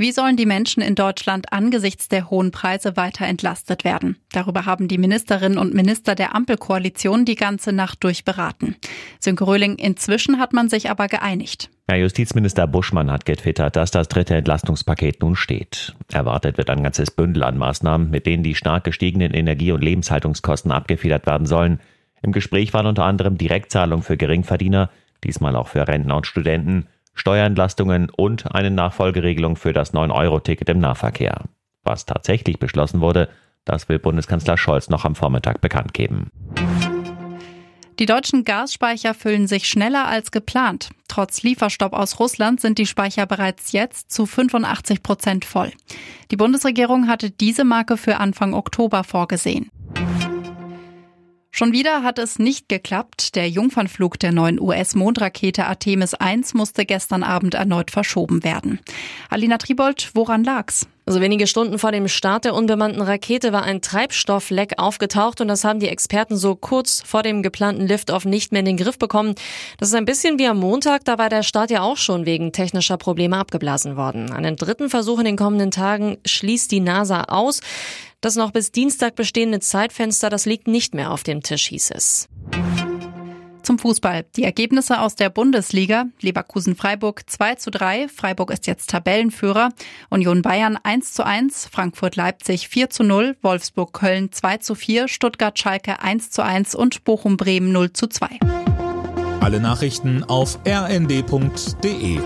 Wie sollen die Menschen in Deutschland angesichts der hohen Preise weiter entlastet werden? Darüber haben die Ministerinnen und Minister der Ampelkoalition die ganze Nacht durchberaten. Sönke Röhling, inzwischen hat man sich aber geeinigt. Ja, Justizminister Buschmann hat getwittert, dass das dritte Entlastungspaket nun steht. Erwartet wird ein ganzes Bündel an Maßnahmen, mit denen die stark gestiegenen Energie- und Lebenshaltungskosten abgefedert werden sollen. Im Gespräch waren unter anderem Direktzahlungen für Geringverdiener, diesmal auch für Rentner und Studenten, Steuerentlastungen und eine Nachfolgeregelung für das 9-Euro-Ticket im Nahverkehr. Was tatsächlich beschlossen wurde, das will Bundeskanzler Scholz noch am Vormittag bekannt geben. Die deutschen Gasspeicher füllen sich schneller als geplant. Trotz Lieferstopp aus Russland sind die Speicher bereits jetzt zu 85 Prozent voll. Die Bundesregierung hatte diese Marke für Anfang Oktober vorgesehen. Schon wieder hat es nicht geklappt. Der Jungfernflug der neuen US-Mondrakete Artemis 1 musste gestern Abend erneut verschoben werden. Alina Tribold, woran lag's? Also wenige Stunden vor dem Start der unbemannten Rakete war ein Treibstoffleck aufgetaucht und das haben die Experten so kurz vor dem geplanten Liftoff nicht mehr in den Griff bekommen. Das ist ein bisschen wie am Montag, da war der Start ja auch schon wegen technischer Probleme abgeblasen worden. Einen dritten Versuch in den kommenden Tagen schließt die NASA aus. Das noch bis Dienstag bestehende Zeitfenster, das liegt nicht mehr auf dem Tisch, hieß es. Zum Fußball. Die Ergebnisse aus der Bundesliga. Leverkusen-Freiburg 2 zu 3. Freiburg ist jetzt Tabellenführer. Union Bayern 1 zu 1. Frankfurt-Leipzig 4 zu 0. Wolfsburg-Köln 2 zu 4. Stuttgart-Schalke 1 zu 1 und Bochum-Bremen 0 zu 2. Alle Nachrichten auf rnd.de